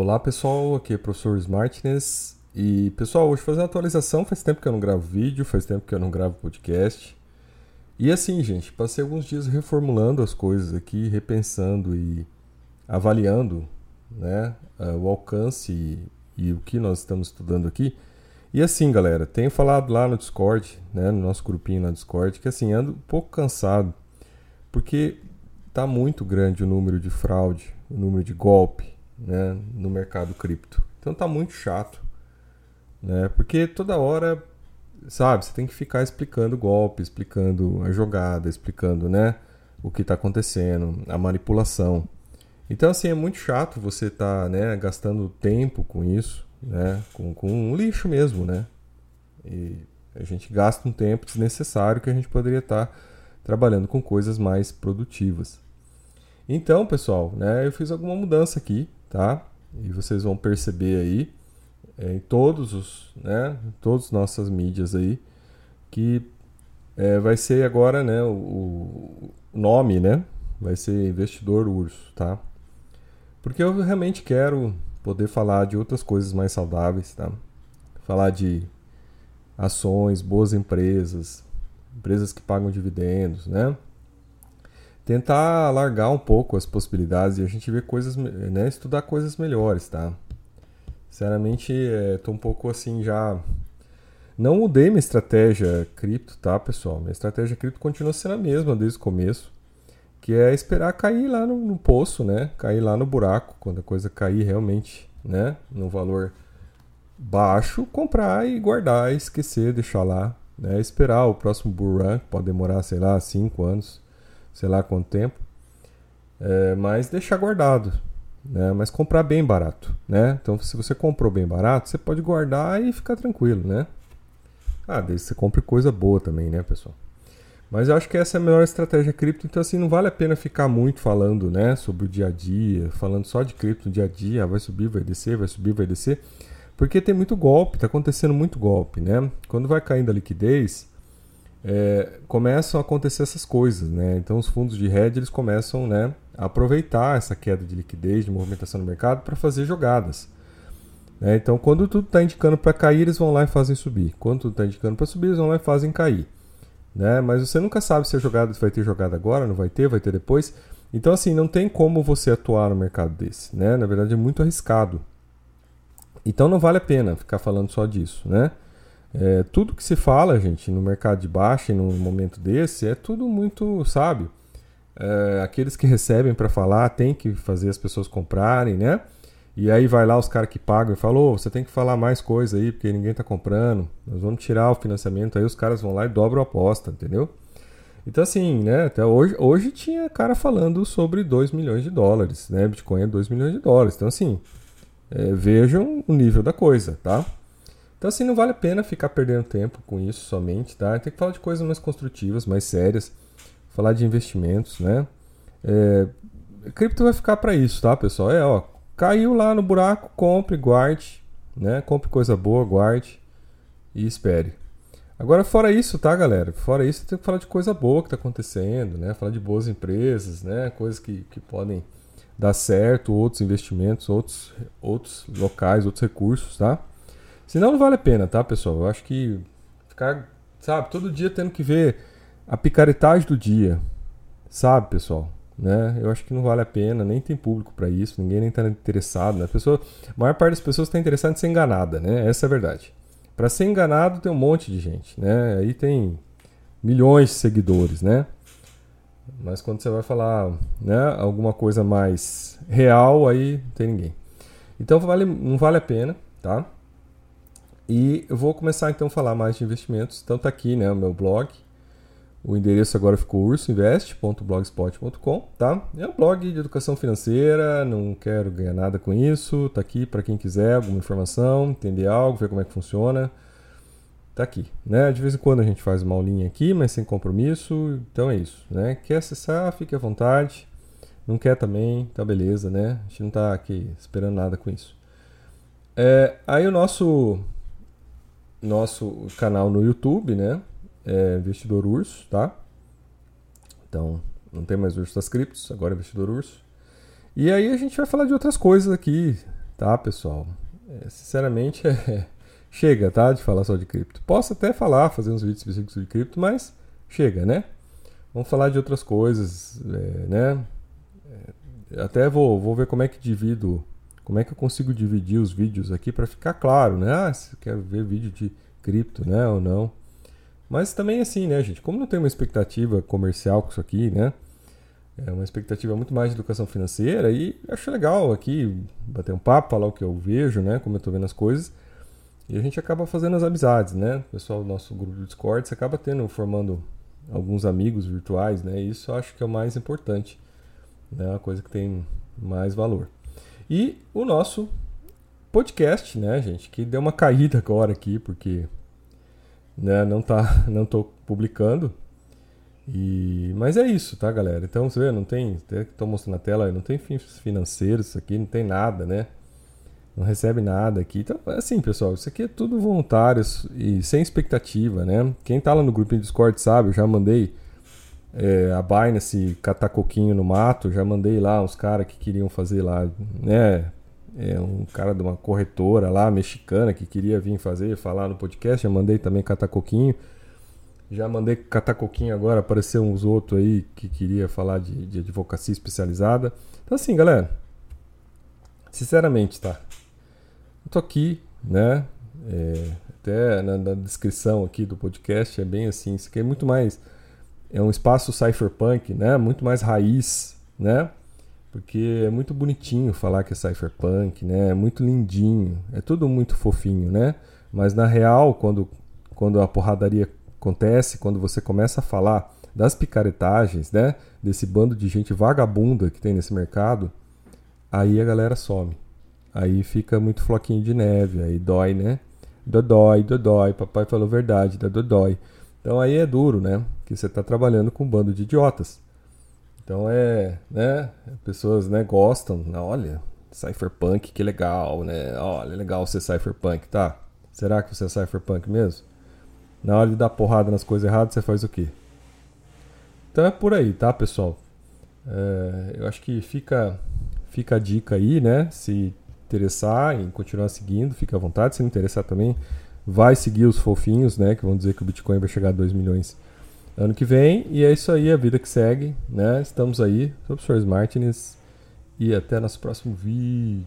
Olá pessoal, aqui é o professor Smartness e pessoal, hoje fazer uma atualização, faz tempo que eu não gravo vídeo, faz tempo que eu não gravo podcast. E assim, gente, passei alguns dias reformulando as coisas aqui, repensando e avaliando né, o alcance e, e o que nós estamos estudando aqui. E assim, galera, tenho falado lá no Discord, né, no nosso grupinho na Discord, que assim, ando um pouco cansado, porque tá muito grande o número de fraude, o número de golpe, né, no mercado cripto. Então tá muito chato, né? Porque toda hora, sabe, você tem que ficar explicando o golpe, explicando a jogada, explicando, né, o que está acontecendo, a manipulação. Então assim é muito chato você tá, né, gastando tempo com isso, né, com, com um lixo mesmo, né? E a gente gasta um tempo desnecessário que a gente poderia estar tá trabalhando com coisas mais produtivas. Então, pessoal, né, eu fiz alguma mudança aqui, tá? E vocês vão perceber aí é, em todos os, né, todas as nossas mídias aí que é, vai ser agora, né, o, o, nome, né, vai ser investidor urso, tá? Porque eu realmente quero poder falar de outras coisas mais saudáveis, tá? Falar de ações, boas empresas, empresas que pagam dividendos, né? Tentar alargar um pouco as possibilidades e a gente ver coisas, né, estudar coisas melhores, tá? Sinceramente, estou é, um pouco assim já. Não mudei minha estratégia cripto, tá, pessoal? Minha estratégia cripto continua sendo a mesma desde o começo, que é esperar cair lá no, no poço, né? Cair lá no buraco, quando a coisa cair realmente, né? No valor baixo, comprar e guardar, esquecer, deixar lá, né? Esperar o próximo bull run, pode demorar, sei lá, 5 anos sei lá quanto tempo, é, mas deixar guardado, né? Mas comprar bem barato, né? Então, se você comprou bem barato, você pode guardar e ficar tranquilo, né? Ah, desde que você compre coisa boa também, né, pessoal? Mas eu acho que essa é a melhor estratégia cripto, então assim, não vale a pena ficar muito falando, né, sobre o dia a dia, falando só de cripto no dia a dia, ah, vai subir, vai descer, vai subir, vai descer, porque tem muito golpe, tá acontecendo muito golpe, né? Quando vai caindo a liquidez, é, começam a acontecer essas coisas, né? Então os fundos de hedge eles começam, né, a aproveitar essa queda de liquidez, de movimentação no mercado para fazer jogadas. Né? Então quando tudo está indicando para cair, eles vão lá e fazem subir. Quando tudo está indicando para subir, eles vão lá e fazem cair. Né? Mas você nunca sabe se a jogada vai ter jogada agora, não vai ter, vai ter depois. Então assim, não tem como você atuar no mercado desse, né? Na verdade é muito arriscado. Então não vale a pena ficar falando só disso, né? É, tudo que se fala, gente, no mercado de baixa e num momento desse, é tudo muito, sabe? É, aqueles que recebem para falar tem que fazer as pessoas comprarem, né? E aí vai lá os caras que pagam e falam, oh, você tem que falar mais coisa aí, porque ninguém tá comprando, nós vamos tirar o financiamento, aí os caras vão lá e dobram a aposta, entendeu? Então assim, né, até hoje, hoje tinha cara falando sobre 2 milhões de dólares, né? Bitcoin é 2 milhões de dólares. Então assim, é, vejam o nível da coisa, tá? Então, assim, não vale a pena ficar perdendo tempo com isso somente, tá? Tem que falar de coisas mais construtivas, mais sérias, falar de investimentos, né? É, cripto vai ficar para isso, tá, pessoal? É, ó, caiu lá no buraco, compre, guarde, né? Compre coisa boa, guarde e espere. Agora, fora isso, tá, galera? Fora isso, tem que falar de coisa boa que tá acontecendo, né? Falar de boas empresas, né? Coisas que, que podem dar certo, outros investimentos, outros, outros locais, outros recursos, tá? Senão não vale a pena, tá, pessoal? Eu acho que ficar, sabe, todo dia tendo que ver a picaretagem do dia, sabe, pessoal? Né? Eu acho que não vale a pena, nem tem público para isso, ninguém nem está interessado. Né? A, pessoa, a maior parte das pessoas está interessada em ser enganada, né? Essa é a verdade. Para ser enganado tem um monte de gente, né? Aí tem milhões de seguidores, né? Mas quando você vai falar né, alguma coisa mais real, aí não tem ninguém. Então vale, não vale a pena, tá? E eu vou começar então a falar mais de investimentos. Então tá aqui, né, o meu blog. O endereço agora ficou ursoinvest.blogspot.com, tá? É um blog de educação financeira, não quero ganhar nada com isso. Tá aqui para quem quiser alguma informação, entender algo, ver como é que funciona. Tá aqui, né? De vez em quando a gente faz uma aulinha aqui, mas sem compromisso. Então é isso, né? Quer acessar, fique à vontade. Não quer também, tá beleza, né? A gente não tá aqui esperando nada com isso. É, aí o nosso nosso canal no YouTube, né? É Investidor Urso, tá? Então, não tem mais Urso das Criptos, agora é Investidor Urso. E aí a gente vai falar de outras coisas aqui, tá, pessoal? É, sinceramente, é, chega, tá? De falar só de cripto. Posso até falar, fazer uns vídeos específicos de cripto, mas chega, né? Vamos falar de outras coisas, é, né? É, até vou, vou ver como é que divido, como é que eu consigo dividir os vídeos aqui para ficar claro, né? Ah, se quer ver vídeo de cripto, né, ou não. Mas também assim, né, gente? Como não tem uma expectativa comercial com isso aqui, né? É uma expectativa muito mais de educação financeira e acho legal aqui bater um papo, falar o que eu vejo, né? Como eu estou vendo as coisas. E a gente acaba fazendo as amizades, né? O pessoal do nosso grupo do Discord, você acaba tendo, formando alguns amigos virtuais, né? Isso eu acho que é o mais importante, né? A coisa que tem mais valor. E o nosso podcast, né, gente? Que deu uma caída agora aqui, porque né, não tá, não tô publicando. E, mas é isso, tá, galera? Então, você vê, não tem, estou mostrando na tela, não tem fins financeiros aqui, não tem nada, né? Não recebe nada aqui. Então, assim, pessoal, isso aqui é tudo voluntário e sem expectativa, né? Quem tá lá no grupo do Discord sabe, eu já mandei é, a Binance catar coquinho no mato, já mandei lá uns caras que queriam fazer lá, né? É, um cara de uma corretora lá, mexicana, que queria vir fazer, falar no podcast, já mandei também catar coquinho. Já mandei catar coquinho agora, apareceu uns outros aí que queria falar de, de advocacia especializada. Então assim, galera, sinceramente, tá? Eu tô aqui, né? É, até na, na, descrição aqui do podcast é bem assim, isso aqui é muito mais é um espaço cypherpunk, né? Muito mais raiz, né? Porque é muito bonitinho falar que é cypherpunk, né? É muito lindinho, é tudo muito fofinho, né? Mas na real, quando quando a porradaria acontece quando você começa a falar das picaretagens, né? Desse bando de gente vagabunda que tem nesse mercado, aí a galera some. Aí fica muito floquinho de neve, aí dói, né? Dodói, dodói, papai falou verdade, da dodói. Então aí é duro, né? Que você está trabalhando com um bando de idiotas. Então é, né? Pessoas, né, gostam, olha, cypherpunk, que legal, né? Olha, legal ser cypherpunk, tá? Será que você é cypherpunk mesmo? Na hora de dar porrada nas coisas erradas, você faz o quê? Então é por aí, tá, pessoal? É, eu acho que fica, fica a dica aí, né? Se interessar em continuar seguindo, fica à vontade. Se não interessar também, vai seguir os fofinhos, né? Que vão dizer que o Bitcoin vai chegar a 2 milhões ano que vem. E é isso aí, a vida que segue, né? Estamos aí, sou o professor Martins. E até nosso próximo vídeo.